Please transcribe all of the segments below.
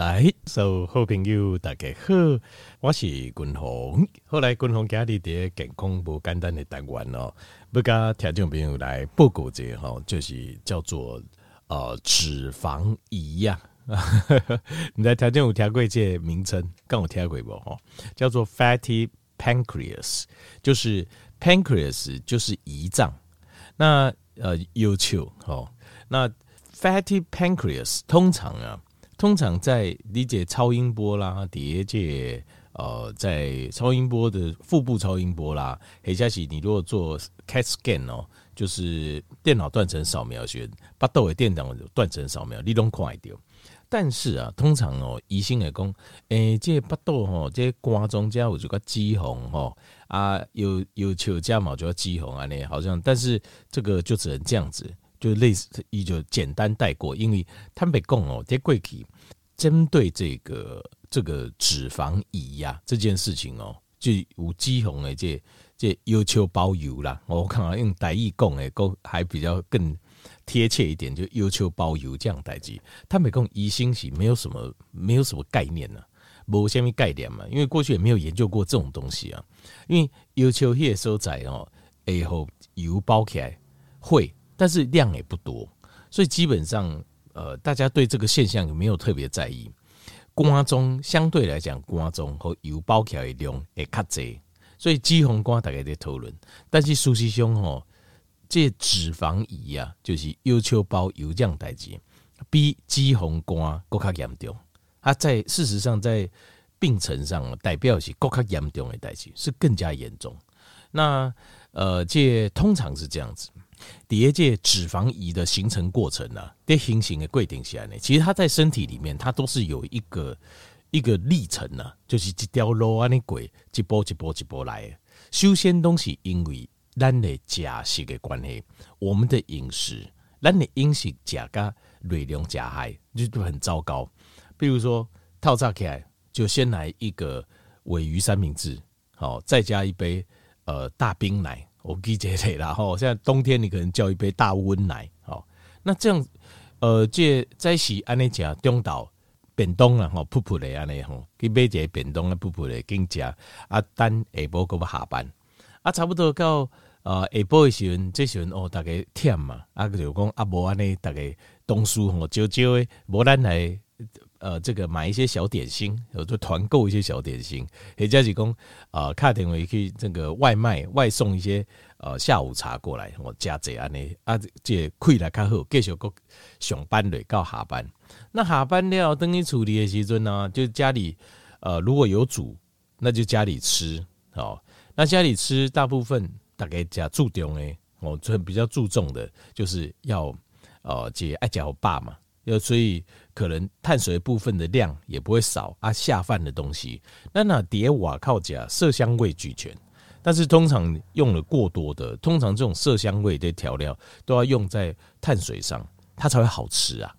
来，，So 好朋友大家好，我是君鸿。后来君鸿家里的健康不简单的单元哦，不跟听众朋友来报告这个哈，就是叫做呃脂肪胰呀。你在条件有听过这名称？刚有听过不？哈，叫做 fatty pancreas，就是 pancreas 就是胰脏。那呃，要求哦，那 fatty pancreas 通常啊。通常在理解超音波啦，叠界呃，在超音波的腹部超音波啦，黑加喜，你如果做 CAT scan 哦，就是电脑断层扫描学，把窦的电脑断层扫描，你拢快掉。但是啊，通常哦，医生来讲，诶、欸，这把窦吼，这肝中间有这个脂肪吼啊，有有球加毛就要脂肪啊，那好像，但是这个就只能这样子。就类似，也就简单带过，因为坦白讲哦，在过去针对这个这个脂肪胰呀这件事情哦，就有脂肪的这这要求包邮啦。我看啊用台语讲诶，够还比较更贴切一点，就要求包邮这样代志。坦白讲，医生是没有什么没有什么概念呢、啊，无虾米概念嘛，因为过去也没有研究过这种东西啊。因为要求迄个所在哦，以后油包起来会。但是量也不多，所以基本上，呃，大家对这个现象也没有特别在意？肝中相对来讲，肝中和油包起来的量会较侪，所以脂肪肝大概在讨论。但是事实上吼，这脂肪胰啊，就是要求包油这样代志，比脂肪肝更加严重。它在事实上在病程上代表是更加严重的代志，是更加严重。那呃，这通常是这样子。第二届脂肪移的形成过程呢、啊，在形成的规定下呢，其实它在身体里面，它都是有一个一个历程呢、啊，就是一条路安尼过，一步一步一步来。首先东西因为咱的食食的关系，我们的饮食，咱的饮食加加热量加害，就都很糟糕。比如说套炸起来，就先来一个鮪鱼三明治，好，再加一杯呃大冰奶。我记这类啦，吼！现在冬天你可能叫一杯大温奶，好，那这样，呃，这在是安尼讲中岛便当啦，吼，噗噗的安尼吼，去买一个便当啊，噗噗的跟食啊，等下晡搁要下班，啊，差不多到呃下晡的时阵，这时阵哦，大家忝嘛，啊，就讲啊，无安尼，大家东西吼少少的，无咱来。呃，这个买一些小点心，有就团购一些小点心，或者是讲啊，卡点位可以这个外卖外送一些呃下午茶过来，我加这样呢啊，这亏来较好，继续个上班嘞，到下班。那下班了等你处理的时阵呢，就家里呃如果有煮，那就家里吃哦。那家里吃大部分大概加注重的，我这比较注重的就是要呃这爱加我爸嘛。要所以可能碳水部分的量也不会少啊，下饭的东西，那那叠瓦靠甲色香味俱全，但是通常用了过多的，通常这种色香味的调料都要用在碳水上，它才会好吃啊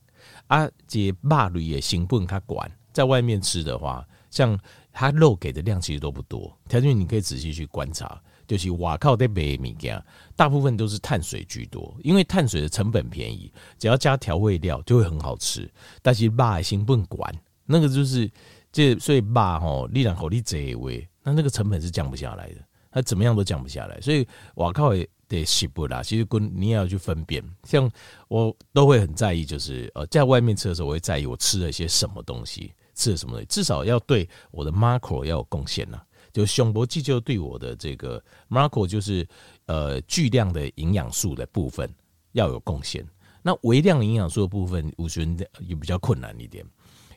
啊！这肉类也行不？它管在外面吃的话，像它肉给的量其实都不多，条件你可以仔细去观察。就是瓦靠在卖物件，大部分都是碳水居多，因为碳水的成本便宜，只要加调味料就会很好吃。但是肉成本管那个就是这，所以肉吼力量好力这味，那那个成本是降不下来的，它怎么样都降不下来。所以瓦靠的食物啦，其实跟你也要去分辨。像我都会很在意，就是呃在外面吃的时候，我会在意我吃了些什么东西，吃了什么东西，至少要对我的 macro 要有贡献呐。就胸部肌就对我的这个 macro 就是呃巨量的营养素的部分要有贡献。那微量营养素的部分，我觉得也比较困难一点。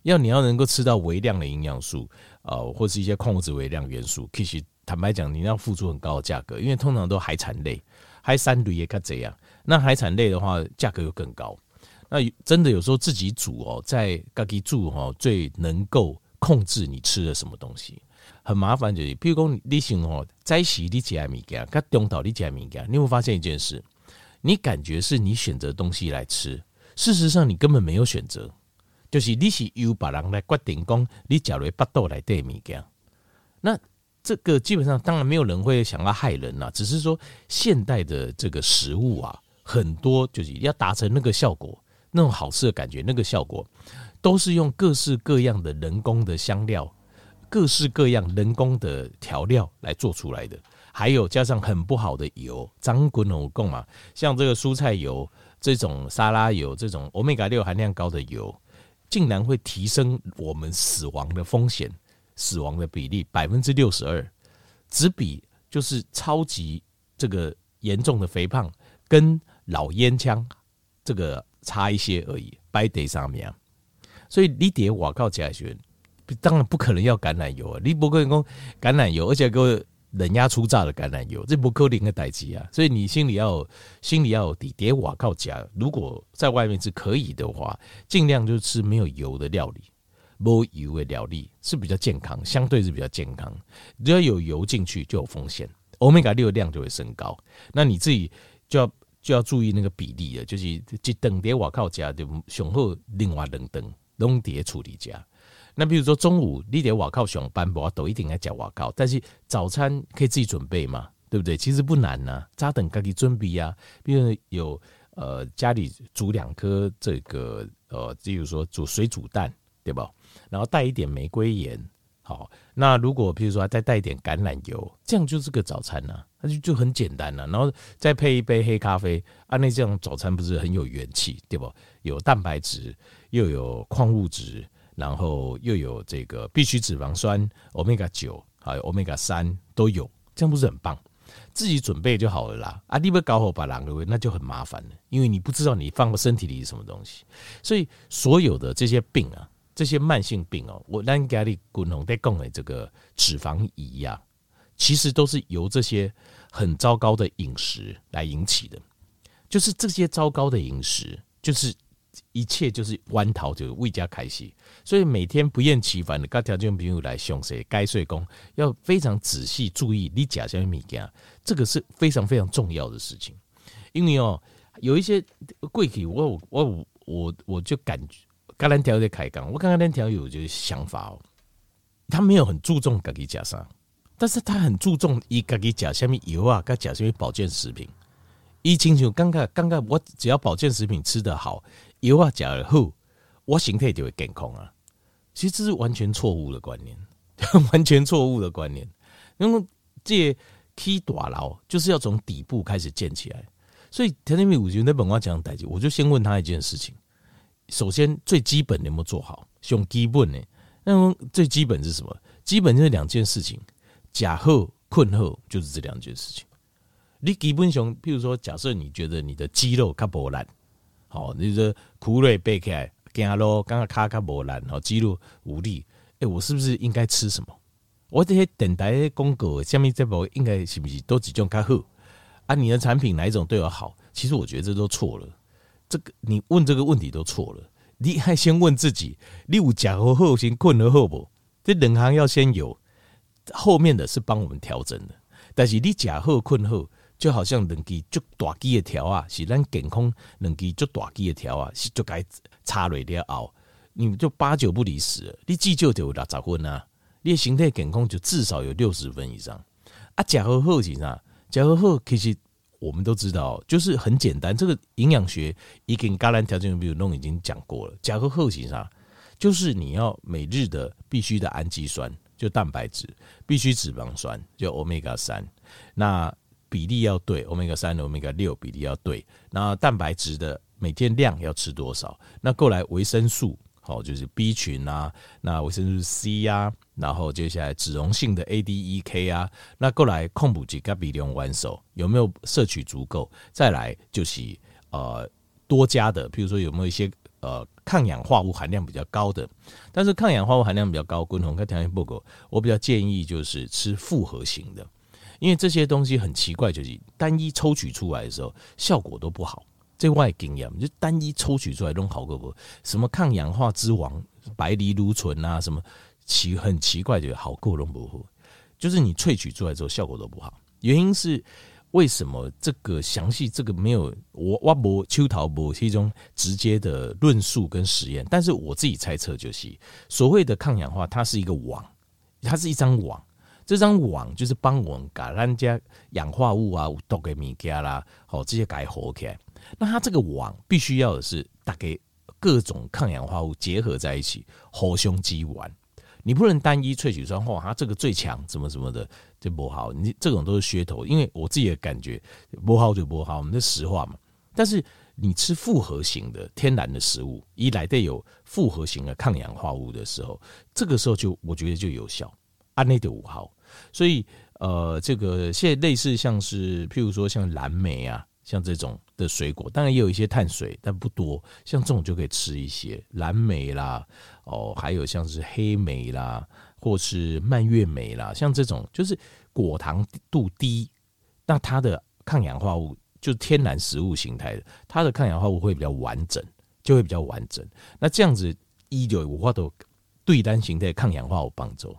要你要能够吃到微量的营养素，呃，或是一些矿物质微量元素，其实坦白讲，你要付出很高的价格，因为通常都海产类，海产类也该这样。那海产类的话，价格又更高。那真的有时候自己煮哦，在自己煮哦，最能够控制你吃的什么东西。很麻烦，就是，譬如讲，你想哦，在洗你家物件，跟中岛你家物件，你会发现一件事，你感觉是你选择东西来吃，事实上你根本没有选择，就是你是由别人来决定讲你假如巴肚来对物件，那这个基本上当然没有人会想要害人呐，只是说现代的这个食物啊，很多就是要达成那个效果，那种好吃的感觉，那个效果。都是用各式各样的人工的香料、各式各样人工的调料来做出来的，还有加上很不好的油，张滚龙贡嘛，像这个蔬菜油、这种沙拉油、这种欧米伽六含量高的油，竟然会提升我们死亡的风险、死亡的比例百分之六十二，只比就是超级这个严重的肥胖跟老烟枪这个差一些而已，摆在上面。所以你得我靠家学，当然不可能要橄榄油啊！你不可能说橄榄油，而且给我冷压初榨的橄榄油，这不可能的代志啊！所以你心里要有心里要有底，得我靠家。如果在外面是可以的话，尽量就吃没有油的料理，没油的料理是比较健康，相对是比较健康。只要有油进去就有风险，欧米伽六的量就会升高。那你自己就要就要注意那个比例了，就是一等得我靠加就雄厚另外冷灯。弄碟处理加，那比如说中午你得瓦靠上班，不都一定要讲瓦靠，但是早餐可以自己准备嘛，对不对？其实不难呐、啊，早等自己准备呀。比如有呃家里煮两颗这个呃，比如说煮水煮蛋，对吧？然后带一点玫瑰盐，好。那如果比如说再带一点橄榄油，这样就是个早餐呐、那就就很简单了、然后再配一杯黑咖啡，啊，那这样早餐不是很有元气，对不？有蛋白质。又有矿物质，然后又有这个必需脂肪酸，Omega 九还有 Omega 三都有，这样不是很棒？自己准备就好了啦。啊，你不搞好把两个那就很麻烦了，因为你不知道你放到身体里是什么东西。所以所有的这些病啊，这些慢性病哦，我让家里共同在供的这个脂肪仪呀，其实都是由这些很糟糕的饮食来引起的。就是这些糟糕的饮食，就是。一切就是弯桃，就是为家开心，所以每天不厌其烦的跟条件朋友来详细该睡工，要非常仔细注意你吃什么物件，这个是非常非常重要的事情。因为哦，有一些贵体，我我我我就感觉，橄榄条在开讲，我刚刚那条有就是想法哦，他没有很注重自己吃啥，但是他很注重伊自己吃什么油啊，跟吃什么保健食品。一清楚，刚刚刚刚我只要保健食品吃得好。油啊，加了后，我形态就会健康啊。其实这是完全错误的观念，完全错误的观念。因为这起大牢就是要从底部开始建起来，所以田天明五军那本话讲代志，我就先问他一件事情：首先最基本的有没有做好？用基本的，那么最基本是什么？基本就是两件事情：假后困后，就是这两件事情。你基本上，譬如说，假设你觉得你的肌肉较薄烂。好，你说苦累背起来，走路刚刚卡卡无力，好肌肉无力，哎、我是不是应该吃什么？我这些电台广告，下面这部应该是不是都几种较好？啊，你的产品哪一种对我好？其实我觉得这都错了。这个你问这个问题都错了，你还先问自己，你有假和后先困和后不？这两行要先有，后面的是帮我们调整的。但是你假后困后。就好像两支足大支的条啊，是咱健康两支足大支的条啊，是就该插落了后，你就八九不离十。你至少就有六十分啊，你的身体健康就至少有六十分以上。啊，食好好是啥？食好好其实我们都知道，就是很简单。这个营养学已经橄榄条件比如弄已经讲过了。食好好是啥？就是你要每日的必须的氨基酸，就蛋白质，必须脂肪酸，就欧米伽三。那比例要对，Omega 三、Omega 六比例要对。那蛋白质的每天量要吃多少？那过来维生素，好，就是 B 群啊，那维生素 C 啊，然后接下来脂溶性的 A、D、E、K 啊，那过来控补剂跟比例完手有没有摄取足够？再来就是呃多加的，比如说有没有一些呃抗氧化物含量比较高的？但是抗氧化物含量比较高，共同跟条件不够，我比较建议就是吃复合型的。因为这些东西很奇怪，就是单一抽取出来的时候效果都不好。这外经验就单一抽取出来弄好过不？什么抗氧化之王白藜芦醇啊，什么奇很奇怪，就好过弄不好。就是你萃取出来之后效果都不好。原因是为什么？这个详细这个没有我我不秋桃不是一种直接的论述跟实验，但是我自己猜测就是所谓的抗氧化，它是一个网，它是一张网。这张网就是帮我们把人家氧化物啊、毒的物件啦，好这些改活起来。那它这个网必须要的是大概各种抗氧化物结合在一起，活胸肌丸。你不能单一萃取说，哇，它这个最强，什么什么的就不好。你这种都是噱头，因为我自己的感觉，不好就不好，我们的实话嘛。但是你吃复合型的天然的食物，一来得有复合型的抗氧化物的时候，这个时候就我觉得就有效。安内的五号，所以呃，这个现在类似像是譬如说像蓝莓啊。像这种的水果，当然也有一些碳水，但不多。像这种就可以吃一些蓝莓啦，哦，还有像是黑莓啦，或是蔓越莓啦，像这种就是果糖度低，那它的抗氧化物就天然食物形态的，它的抗氧化物会比较完整，就会比较完整。那这样子一九五花都对单形态抗氧化有帮助，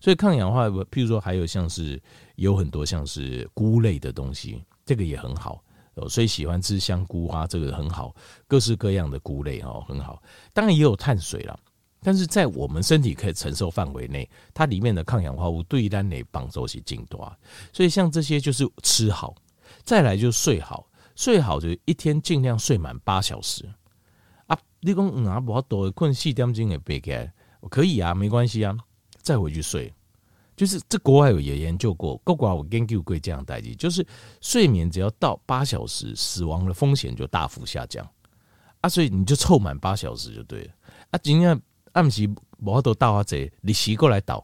所以抗氧化，譬如说还有像是有很多像是菇类的东西，这个也很好。所以喜欢吃香菇啊，这个很好，各式各样的菇类哦，很好。当然也有碳水了，但是在我们身体可以承受范围内，它里面的抗氧化物对单内帮助是更多。所以像这些就是吃好，再来就睡好，睡好就一天尽量睡满八小时啊。你讲嗯啊，不多困四点钟也别开，可以啊，没关系啊，再回去睡。就是这国外有也研究过，国外有研究过这样代志，就是睡眠只要到八小时，死亡的风险就大幅下降啊，所以你就凑满八小时就对了啊。今天暗时无法度倒啊，这你洗过来倒，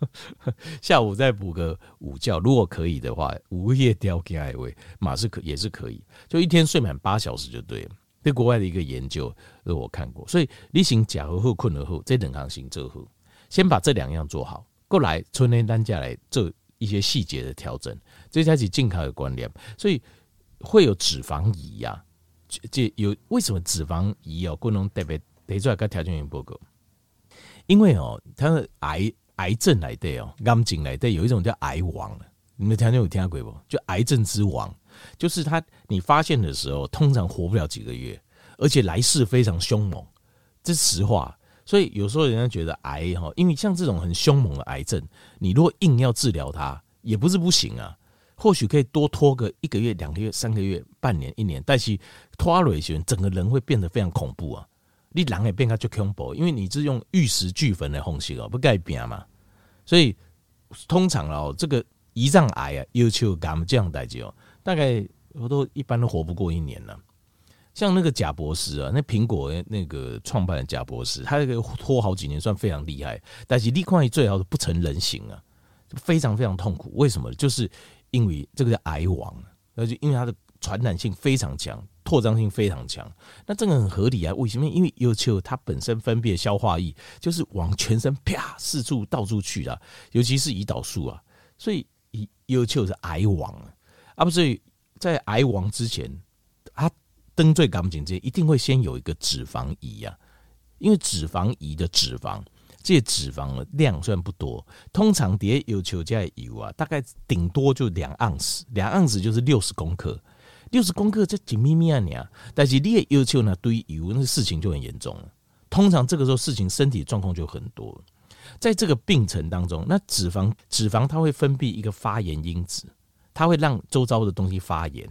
下午再补个午觉，如果可以的话，午夜调起来位马是可也是可以，就一天睡满八小时就对了。这国外的一个研究，我看过，所以你醒假而后困而后这等行行之后，先把这两样做好。过来，春天单价来做一些细节的调整，这才是健康的观念。所以会有脂肪移呀，这有为什么脂肪移哦，不能特别提出来跟条件员报告？因为哦，它的癌癌症来的哦，癌症来的有一种叫癌王，你们条件有听过不？就癌症之王，就是他你发现的时候，通常活不了几个月，而且来势非常凶猛，这是实话。所以有时候人家觉得癌哈，因为像这种很凶猛的癌症，你如果硬要治疗它，也不是不行啊。或许可以多拖个一个月、两个月、三个月、半年、一年，但是拖了一些，整个人会变得非常恐怖啊。你人也变得就恐怖，因为你是用玉石俱焚的方式哦，不改变嘛。所以通常哦，这个胰脏癌啊，要求癌这样代志哦，大概我都一般都活不过一年了。像那个贾博士啊，那苹果那个创办的贾博士，他这个拖好几年算非常厉害，但是立矿最好是不成人形啊，非常非常痛苦。为什么？就是因为这个叫癌王，而且因为它的传染性非常强，扩张性非常强。那这个很合理啊，为什么？因为尤其它本身分泌的消化液就是往全身啪四处到处去啊，尤其是胰岛素啊，所以尤其是癌王啊，啊不，所以在癌王之前，登最干净这些一定会先有一个脂肪移呀，因为脂肪移的脂肪，这些脂肪的量虽然不多，通常底下有球加油啊，大概顶多就两盎司，两盎司就是六十公克，六十公克这紧咪咪啊你啊，但是你也有求呢堆油，那事情就很严重了。通常这个时候事情身体状况就很多，在这个病程当中，那脂肪脂肪它会分泌一个发炎因子，它会让周遭的东西发炎。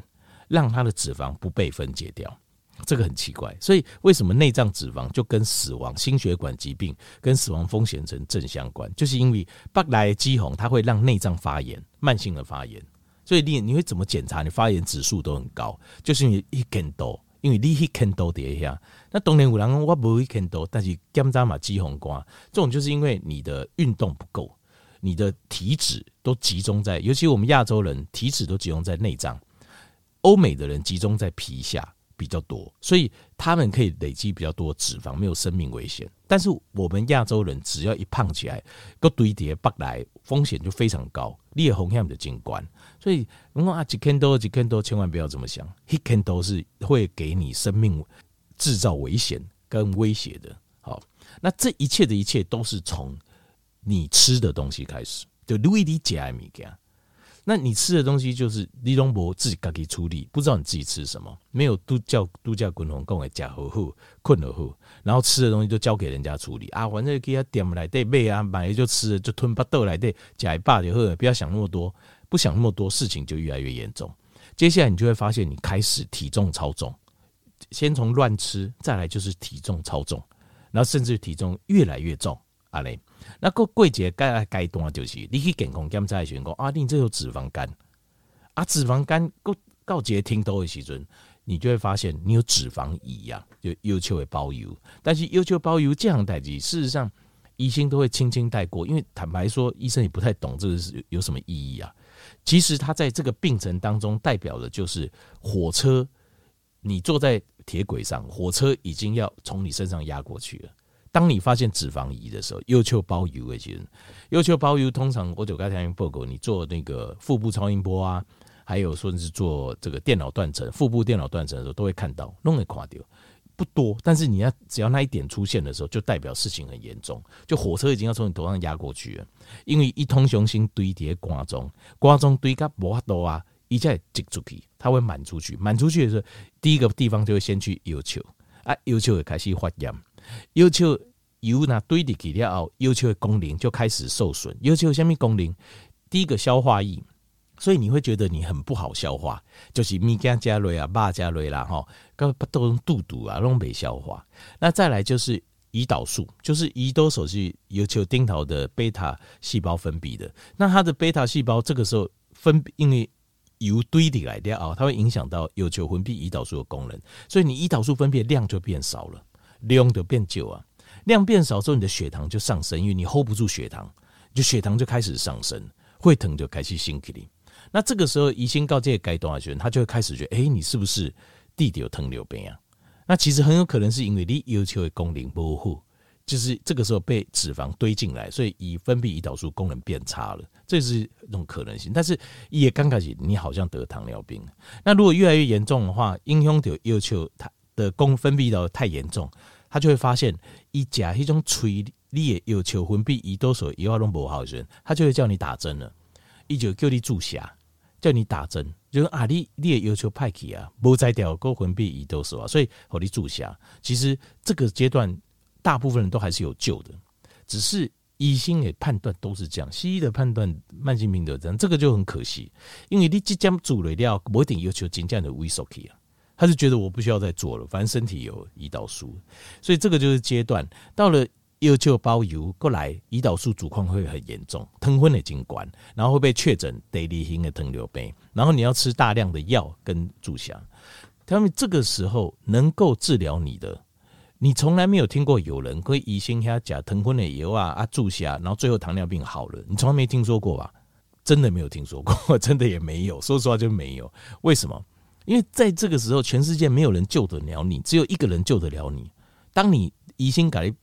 让它的脂肪不被分解掉，这个很奇怪。所以为什么内脏脂肪就跟死亡、心血管疾病跟死亡风险成正相关？就是因为白来肌红，它会让内脏发炎，慢性的发炎。所以你你会怎么检查？你发炎指数都很高，就是因为一看多，因为你一看多底下。那当年有人我不会看多，但是检查嘛肌红瓜，这种就是因为你的运动不够，你的体脂都集中在，尤其我们亚洲人体脂都集中在内脏。欧美的人集中在皮下比较多，所以他们可以累积比较多脂肪，没有生命危险。但是我们亚洲人只要一胖起来，个堆叠不来，风险就非常高。裂红样的景观，所以我说啊，几千多几千多，千万不要这么想，一千多是会给你生命制造危险跟威胁的。好，那这一切的一切都是从你吃的东西开始，就路易吉艾米讲。那你吃的东西就是李东博自己自己处理，不知道你自己吃什么，没有度假度假滚红供给假呵护困了护，然后吃的东西都交给人家处理啊，反正给他点来对买啊，买了就吃了，就吞巴豆来对假一霸就喝，不要想那么多，不想那么多，事情就越来越严重。接下来你就会发现，你开始体重超重，先从乱吃，再来就是体重超重，然后甚至体重越来越重啊嘞。那个季节该该段就是你去健康检查的时候，啊，你这有脂肪肝啊，脂肪肝告告节听多的时阵，你就会发现你有脂肪胰呀，就要求会包邮，但是要求包邮这样代志，事实上医生都会轻轻带过，因为坦白说，医生也不太懂这个是有什么意义啊。其实他在这个病程当中代表的就是火车，你坐在铁轨上，火车已经要从你身上压过去了。当你发现脂肪移的时候，要求包邮的其实要求包邮，通常我就刚才报告，你做那个腹部超音波啊，还有说是做这个电脑断层、腹部电脑断层的时候，都会看到，弄会垮掉。不多，但是你要只要那一点出现的时候，就代表事情很严重。就火车已经要从你头上压过去了，因为一通雄心堆叠瓜中，瓜中堆个无法多啊，一下挤出去，它会满出去，满出去的时候，第一个地方就会先去要求啊，要求会开始发炎，要求油呢堆进去了后，要求的功能就开始受损，要求什么功能？第一个消化液。所以你会觉得你很不好消化，就是米加加瑞啊、巴加瑞啦，哈，都都用肚肚啊，拢没消化。那再来就是胰岛素，就是胰岛素是要求丁头的贝塔细胞分泌的。那它的贝塔细胞这个时候分，因为油堆起来的啊，它会影响到要求分泌胰岛素的功能，所以你胰岛素分泌量就变少了，量就变旧啊。量变少之后，你的血糖就上升，因为你 hold 不住血糖，就血糖就开始上升，会疼就开始心起来。那这个时候，疑心告诫该动的学生，他就会开始觉得，哎、你是不是弟弟有糖尿病啊？那其实很有可能是因为你要求的功能不好，就是这个时候被脂肪堆进来，所以以分泌胰岛素功能变差了，这是一种可能性。但是也刚开始，你好像得糖尿病。那如果越来越严重的话，影响到要求他的功分泌到太严重，他就会发现一甲一种催你也要求分泌胰岛素以后都不好的，他就会叫你打针了，一九叫你注射。叫你打针，就是啊，你你也要求派去啊，无摘掉过分泌胰岛素啊，所以和你注射。其实这个阶段，大部分人都还是有救的，只是医生的判断都是这样，西医的判断慢性病的这样，这个就很可惜，因为你即将做了料，不一定要求真正的萎缩去啊，他是觉得我不需要再做了，反正身体有胰岛素，所以这个就是阶段到了。又就包邮过来，胰岛素阻况会很严重，糖昏的警管，然后会被确诊第二型的糖尿病，然后你要吃大量的药跟注射。他们这个时候能够治疗你的，你从来没有听过有人可以医生下假糖分的油啊啊注射，然后最后糖尿病好了，你从来没听说过吧？真的没有听说过，真的也没有，说实话就没有。为什么？因为在这个时候，全世界没有人救得了你，只有一个人救得了你。当你疑心改。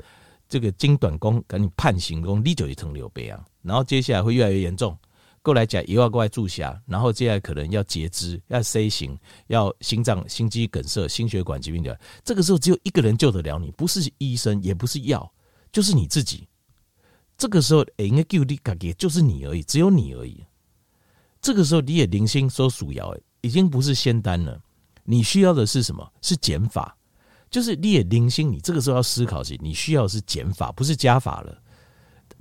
这个精短工赶紧判刑工，你就是糖尿病啊，然后接下来会越来越严重，过来讲又要过来注下，然后接下来可能要截肢、要 C 型、要心脏、心肌梗塞、心血管疾病的。这个时候只有一个人救得了你，不是医生，也不是药，就是你自己。这个时候应该救你自己，就是你而已，只有你而已。这个时候你也零星说鼠药，已经不是仙丹了，你需要的是什么？是减法。就是你也零星，你这个时候要思考起，你需要的是减法，不是加法了。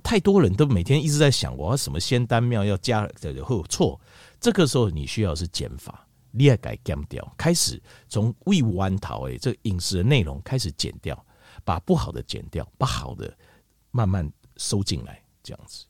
太多人都每天一直在想，我要什么仙丹妙要加，会有错。这个时候你需要是减法，你也该减掉，开始从胃弯桃诶，这个饮食的内容开始减掉，把不好的减掉，把好的慢慢收进来，这样子。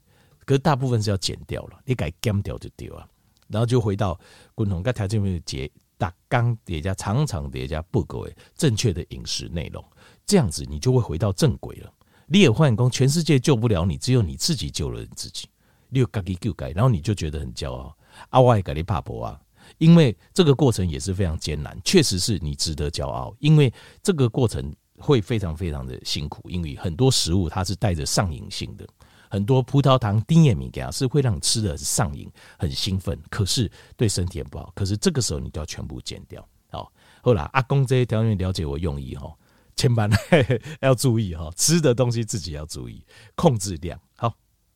可是大部分是要减掉了，你该减掉就丢啊，然后就回到共同跟条件面结。打刚叠加常常叠加不够诶，正确的饮食内容，这样子你就会回到正轨了。你也换工，全世界救不了你，只有你自己救了你自己。你有自己救改，然后你就觉得很骄傲。阿外改你怕不啊？因为这个过程也是非常艰难，确实是你值得骄傲。因为这个过程会非常非常的辛苦，因为很多食物它是带着上瘾性的。很多葡萄糖、丁盐米给是会让你吃的上瘾、很兴奋，可是对身体也不好。可是这个时候你都要全部减掉。好，后来阿公这些条件了解我用意哈，千万 要注意哈，吃的东西自己要注意，控制量。